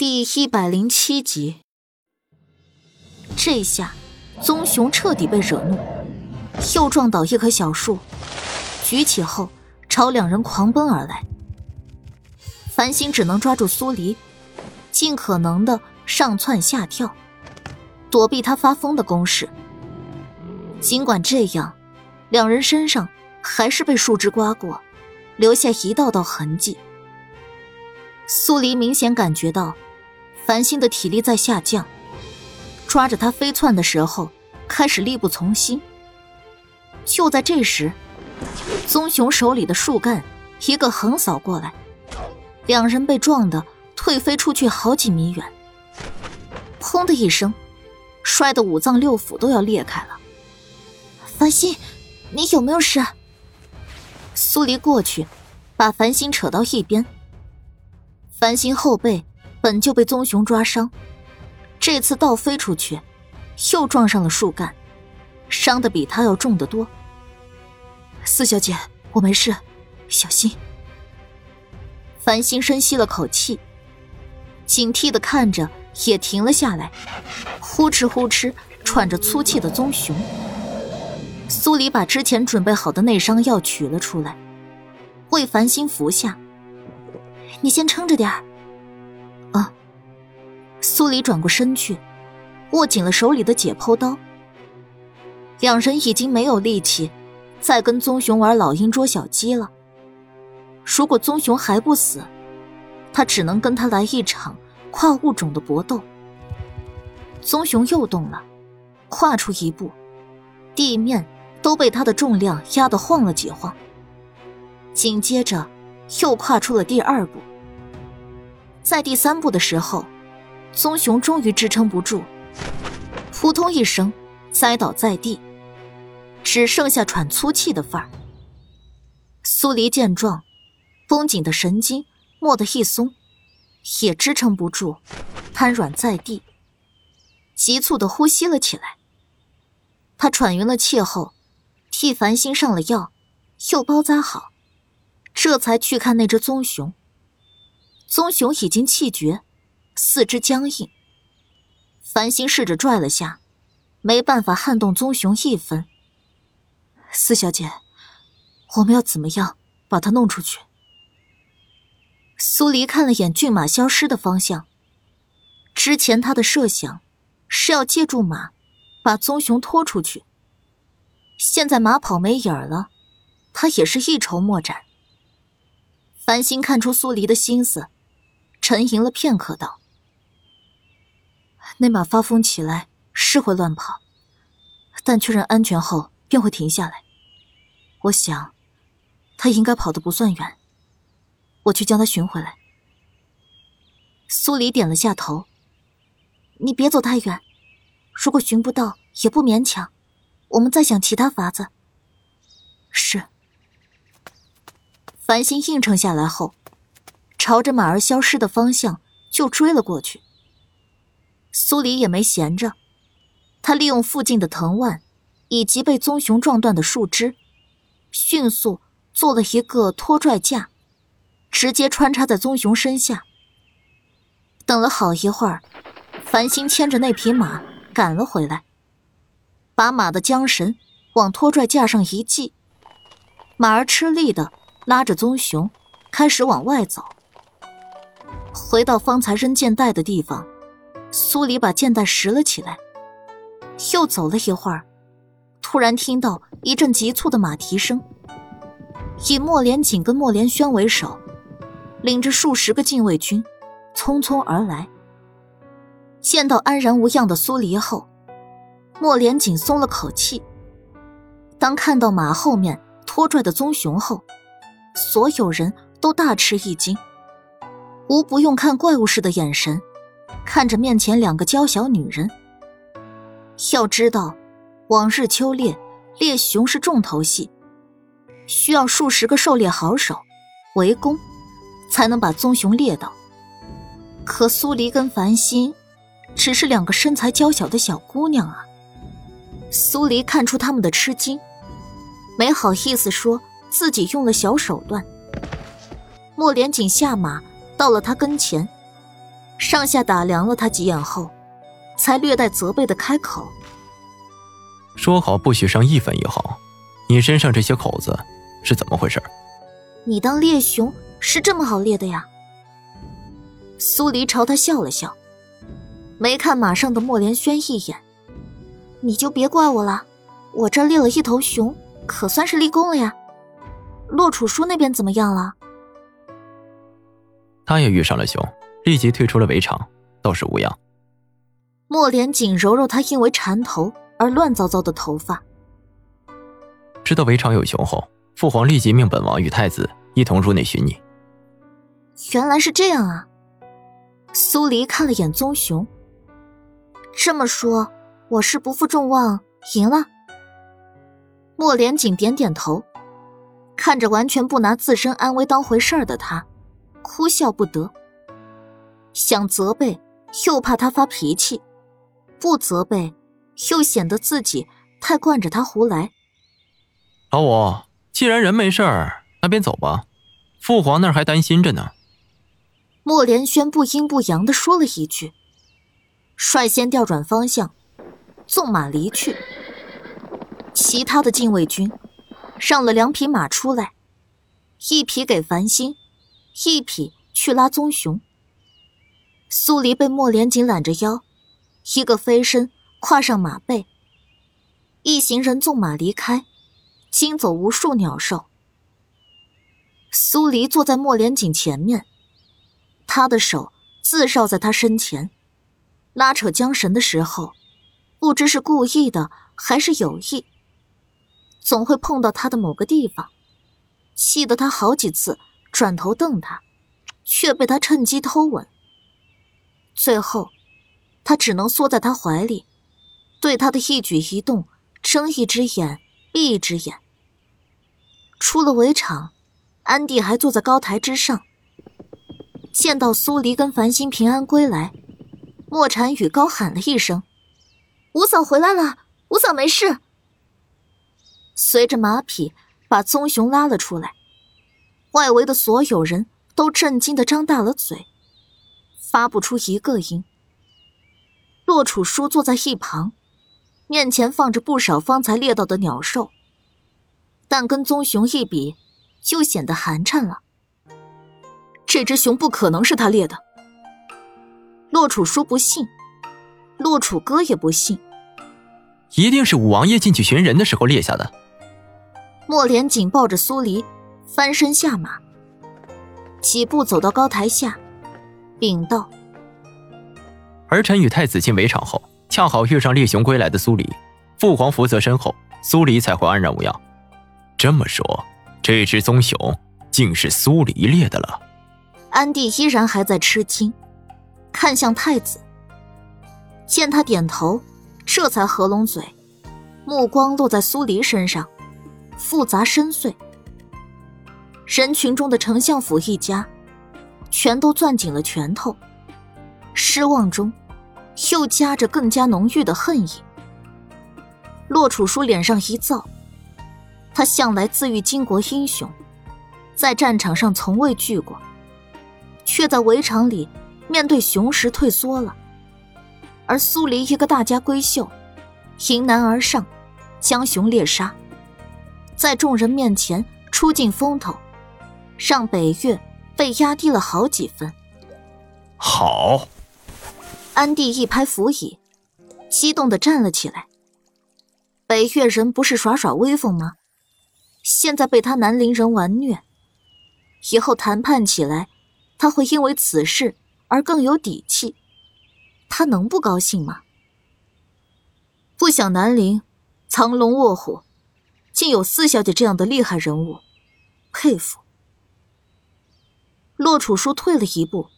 第一百零七集，这下棕熊彻底被惹怒，又撞倒一棵小树，举起后朝两人狂奔而来。繁星只能抓住苏黎，尽可能的上窜下跳，躲避他发疯的攻势。尽管这样，两人身上还是被树枝刮过，留下一道道痕迹。苏黎明显感觉到。繁星的体力在下降，抓着他飞窜的时候开始力不从心。就在这时，棕熊手里的树干一个横扫过来，两人被撞得退飞出去好几米远。砰的一声，摔得五脏六腑都要裂开了。繁星，你有没有事？苏黎过去，把繁星扯到一边。繁星后背。本就被棕熊抓伤，这次倒飞出去，又撞上了树干，伤的比他要重得多。四小姐，我没事，小心。繁星深吸了口气，警惕的看着也停了下来，呼哧呼哧喘着粗气的棕熊。苏黎把之前准备好的内伤药取了出来，为繁星服下。你先撑着点儿。啊！苏黎转过身去，握紧了手里的解剖刀。两人已经没有力气再跟棕熊玩老鹰捉小鸡了。如果棕熊还不死，他只能跟他来一场跨物种的搏斗。棕熊又动了，跨出一步，地面都被他的重量压得晃了几晃。紧接着，又跨出了第二步。在第三步的时候，棕熊终于支撑不住，扑通一声栽倒在地，只剩下喘粗气的份儿。苏黎见状，绷紧的神经蓦地一松，也支撑不住，瘫软在地，急促的呼吸了起来。他喘匀了气后，替繁星上了药，又包扎好，这才去看那只棕熊。棕熊已经气绝，四肢僵硬。繁星试着拽了下，没办法撼动棕熊一分。四小姐，我们要怎么样把它弄出去？苏黎看了眼骏马消失的方向，之前他的设想是要借助马把棕熊拖出去，现在马跑没影儿了，他也是一筹莫展。繁星看出苏黎的心思。沉吟了片刻，道：“那马发疯起来是会乱跑，但确认安全后便会停下来。我想，他应该跑得不算远。我去将他寻回来。”苏黎点了下头：“你别走太远，如果寻不到也不勉强，我们再想其他法子。”是。繁星应承下来后。朝着马儿消失的方向就追了过去。苏黎也没闲着，他利用附近的藤蔓以及被棕熊撞断的树枝，迅速做了一个拖拽架，直接穿插在棕熊身下。等了好一会儿，繁星牵着那匹马赶了回来，把马的缰绳往拖拽架上一系，马儿吃力的拉着棕熊开始往外走。回到方才扔箭袋的地方，苏黎把箭袋拾了起来。又走了一会儿，突然听到一阵急促的马蹄声。以莫连锦跟莫连轩为首，领着数十个禁卫军，匆匆而来。见到安然无恙的苏黎后，莫连锦松了口气。当看到马后面拖拽的棕熊后，所有人都大吃一惊。无不用看怪物似的眼神，看着面前两个娇小女人。要知道，往日秋猎猎熊是重头戏，需要数十个狩猎好手围攻，才能把棕熊猎到。可苏黎跟繁星，只是两个身材娇小的小姑娘啊。苏黎看出他们的吃惊，没好意思说自己用了小手段。莫连锦下马。到了他跟前，上下打量了他几眼后，才略带责备的开口：“说好不许伤一分一毫，你身上这些口子是怎么回事？”你当猎熊是这么好猎的呀？苏黎朝他笑了笑，没看马上的莫连轩一眼。你就别怪我了，我这猎了一头熊，可算是立功了呀。洛楚书那边怎么样了？他也遇上了熊，立即退出了围场，倒是无恙。莫连锦揉揉他因为缠头而乱糟糟的头发。知道围场有熊后，父皇立即命本王与太子一同入内寻你。原来是这样啊。苏黎看了眼棕熊，这么说，我是不负众望赢了。莫连锦点点头，看着完全不拿自身安危当回事儿的他，哭笑不得。想责备，又怕他发脾气；不责备，又显得自己太惯着他胡来。老五，既然人没事儿，那便走吧，父皇那儿还担心着呢。莫连轩不阴不阳的说了一句，率先调转方向，纵马离去。其他的禁卫军上了两匹马出来，一匹给繁星，一匹去拉棕熊。苏黎被莫连锦揽着腰，一个飞身跨上马背，一行人纵马离开，惊走无数鸟兽。苏黎坐在莫连锦前面。他的手自绕在他身前，拉扯缰绳的时候，不知是故意的还是有意，总会碰到他的某个地方，气得他好几次转头瞪他，却被他趁机偷吻。最后，他只能缩在他怀里，对他的一举一动睁一只眼闭一只眼。出了围场，安迪还坐在高台之上。见到苏黎跟繁星平安归来，莫禅雨高喊了一声：“五嫂回来了，五嫂没事。”随着马匹把棕熊拉了出来，外围的所有人都震惊的张大了嘴，发不出一个音。洛楚书坐在一旁，面前放着不少方才猎到的鸟兽，但跟棕熊一比，就显得寒碜了。这只熊不可能是他猎的。洛楚书不信，洛楚歌也不信，一定是五王爷进去寻人的时候猎下的。莫莲紧抱着苏黎，翻身下马，几步走到高台下，禀道：“儿臣与太子进围场后，恰好遇上猎熊归来的苏黎，父皇福泽身后，苏黎才会安然无恙。这么说，这只棕熊竟是苏黎猎的了。”安帝依然还在吃惊，看向太子，见他点头，这才合拢嘴，目光落在苏黎身上，复杂深邃。人群中的丞相府一家，全都攥紧了拳头，失望中，又夹着更加浓郁的恨意。洛楚书脸上一燥，他向来自喻巾帼英雄，在战场上从未惧过。却在围场里面对熊时退缩了，而苏黎一个大家闺秀，迎难而上，将熊猎杀，在众人面前出尽风头，让北岳被压低了好几分。好，安帝一拍扶椅，激动的站了起来。北岳人不是耍耍威风吗？现在被他南陵人玩虐，以后谈判起来。他会因为此事而更有底气，他能不高兴吗？不想南陵藏龙卧虎，竟有四小姐这样的厉害人物，佩服。洛楚书退了一步，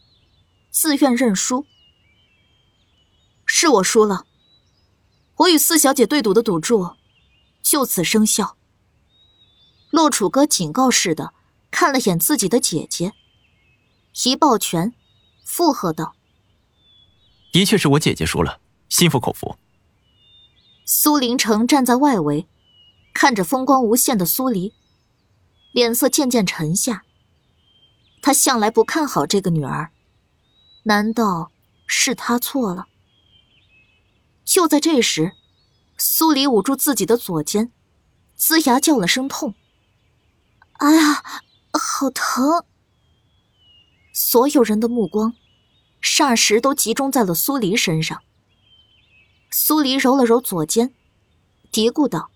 自愿认输。是我输了，我与四小姐对赌的赌注就此生效。洛楚歌警告似的看了眼自己的姐姐。一抱拳，附和道：“的确是我姐姐输了，心服口服。”苏林城站在外围，看着风光无限的苏黎，脸色渐渐沉下。他向来不看好这个女儿，难道是他错了？就在这时，苏黎捂住自己的左肩，龇牙叫了声痛。哎呀，好疼！所有人的目光霎时都集中在了苏黎身上。苏黎揉了揉左肩，嘀咕道：“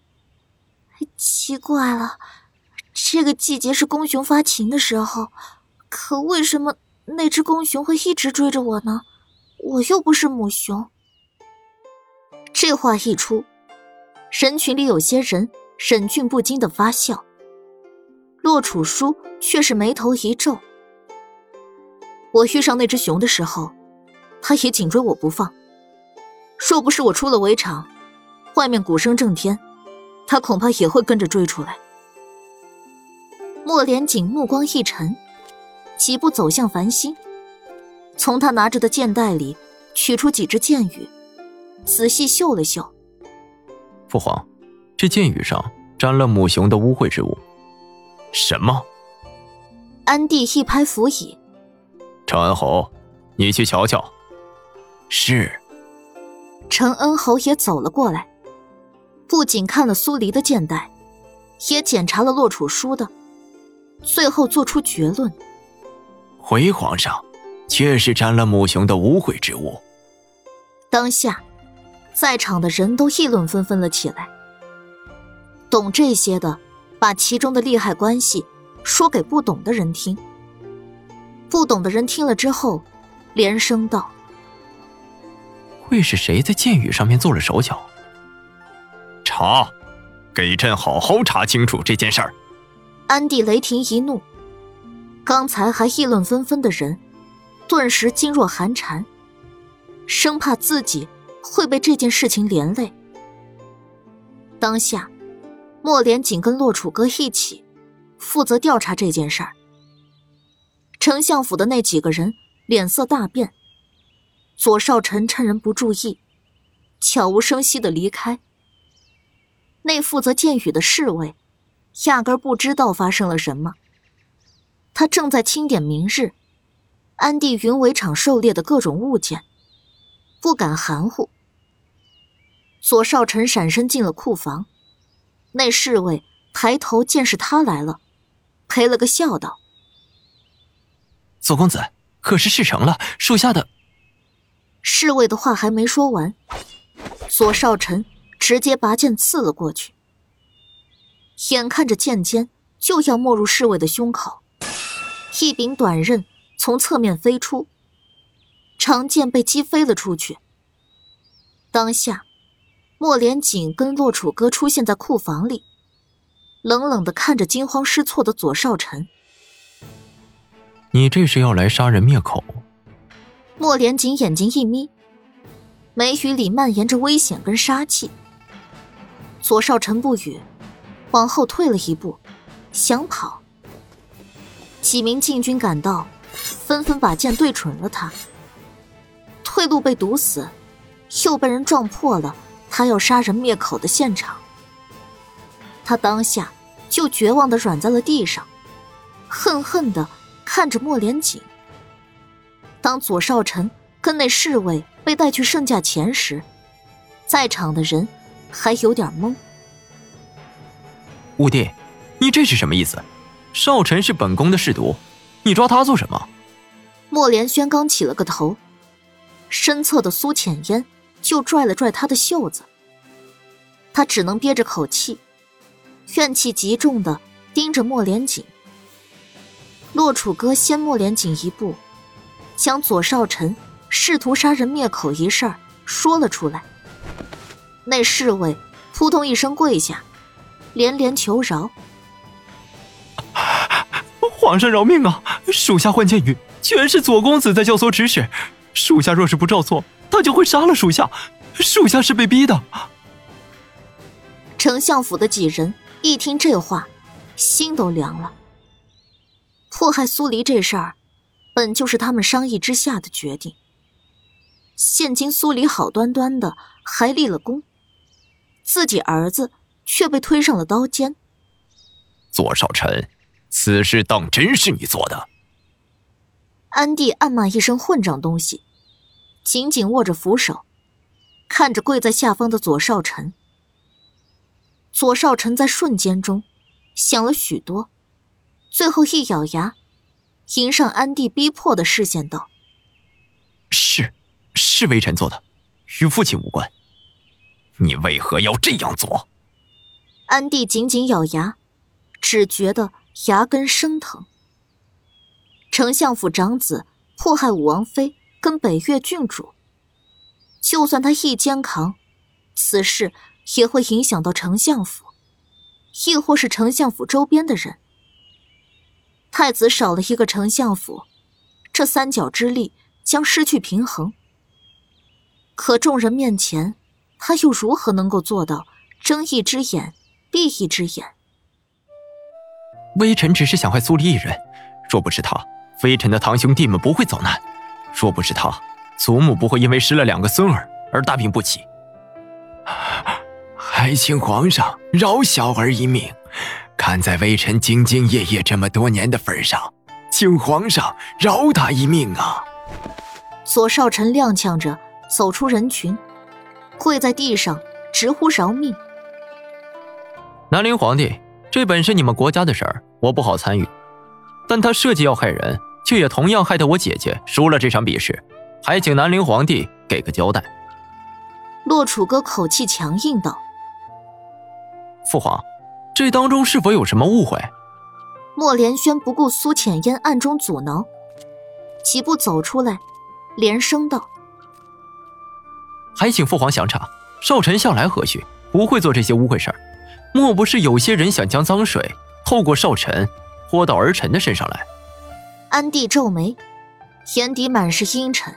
奇怪了，这个季节是公熊发情的时候，可为什么那只公熊会一直追着我呢？我又不是母熊。”这话一出，人群里有些人忍俊不禁的发笑。洛楚书却是眉头一皱。我遇上那只熊的时候，他也紧追我不放。若不是我出了围场，外面鼓声震天，他恐怕也会跟着追出来。莫连锦目光一沉，几步走向繁星，从他拿着的箭袋里取出几支箭羽，仔细嗅了嗅。父皇，这箭羽上沾了母熊的污秽之物。什么？安帝一拍扶椅。陈恩侯，你去瞧瞧。是。陈恩侯也走了过来，不仅看了苏黎的箭袋，也检查了洛楚书的，最后做出结论：回皇上，确实沾了母熊的污秽之物。当下，在场的人都议论纷纷了起来。懂这些的，把其中的利害关系说给不懂的人听。不懂的人听了之后，连声道：“会是谁在剑雨上面做了手脚？”查，给朕好好查清楚这件事儿。安帝雷霆一怒，刚才还议论纷纷的人，顿时噤若寒蝉，生怕自己会被这件事情连累。当下，莫连锦跟洛楚歌一起负责调查这件事儿。丞相府的那几个人脸色大变。左少臣趁人不注意，悄无声息的离开。那负责剑雨的侍卫，压根不知道发生了什么。他正在清点明日安帝云围场狩猎的各种物件，不敢含糊。左少臣闪身进了库房，那侍卫抬头见是他来了，赔了个笑道。左公子，可是事成了，属下的。侍卫的话还没说完，左少臣直接拔剑刺了过去。眼看着剑尖就要没入侍卫的胸口，一柄短刃从侧面飞出，长剑被击飞了出去。当下，莫连锦跟洛楚歌出现在库房里，冷冷的看着惊慌失措的左少臣。你这是要来杀人灭口？莫连锦眼睛一眯，眉宇里蔓延着危险跟杀气。左少臣不语，往后退了一步，想跑。几名禁军赶到，纷纷把剑对准了他。退路被堵死，又被人撞破了他要杀人灭口的现场。他当下就绝望的软在了地上，恨恨的。看着莫连锦，当左少臣跟那侍卫被带去圣驾前时，在场的人还有点懵。五弟，你这是什么意思？少臣是本宫的侍读，你抓他做什么？莫连轩刚起了个头，身侧的苏浅烟就拽了拽他的袖子，他只能憋着口气，怨气极重的盯着莫连锦。洛楚歌先莫连锦一步，将左少臣试图杀人灭口一事说了出来。那侍卫扑通一声跪下，连连求饶：“皇上饶命啊！属下换剑羽，全是左公子在教唆指使。属下若是不照做，他就会杀了属下。属下是被逼的。”丞相府的几人一听这话，心都凉了。迫害苏黎这事儿，本就是他们商议之下的决定。现今苏黎好端端的还立了功，自己儿子却被推上了刀尖。左少臣，此事当真是你做的？安帝暗骂一声“混账东西”，紧紧握着扶手，看着跪在下方的左少臣。左少臣在瞬间中想了许多，最后一咬牙，迎上安帝逼迫的视线道：“是，是微臣做的，与父亲无关。你为何要这样做？”安帝紧紧咬牙，只觉得牙根生疼。丞相府长子迫害武王妃跟北越郡主，就算他一肩扛，此事也会影响到丞相府，亦或是丞相府周边的人。太子少了一个丞相府，这三角之力将失去平衡。可众人面前，他又如何能够做到睁一只眼？闭一只眼，微臣只是想害苏黎一人。若不是他，微臣的堂兄弟们不会遭难；若不是他，祖母不会因为失了两个孙儿而大病不起。还请皇上饶小儿一命。看在微臣兢兢业业这么多年的份上，请皇上饶他一命啊！左少臣踉跄着走出人群，跪在地上直呼饶命。南陵皇帝，这本是你们国家的事儿，我不好参与。但他设计要害人，却也同样害得我姐姐输了这场比试，还请南陵皇帝给个交代。洛楚歌口气强硬道：“父皇，这当中是否有什么误会？”莫连轩不顾苏浅烟暗中阻挠，几步走出来，连声道：“还请父皇详查，少臣向来和煦，不会做这些污秽事儿。”莫不是有些人想将脏水透过少臣泼到儿臣的身上来？安帝皱眉，眼底满是阴沉。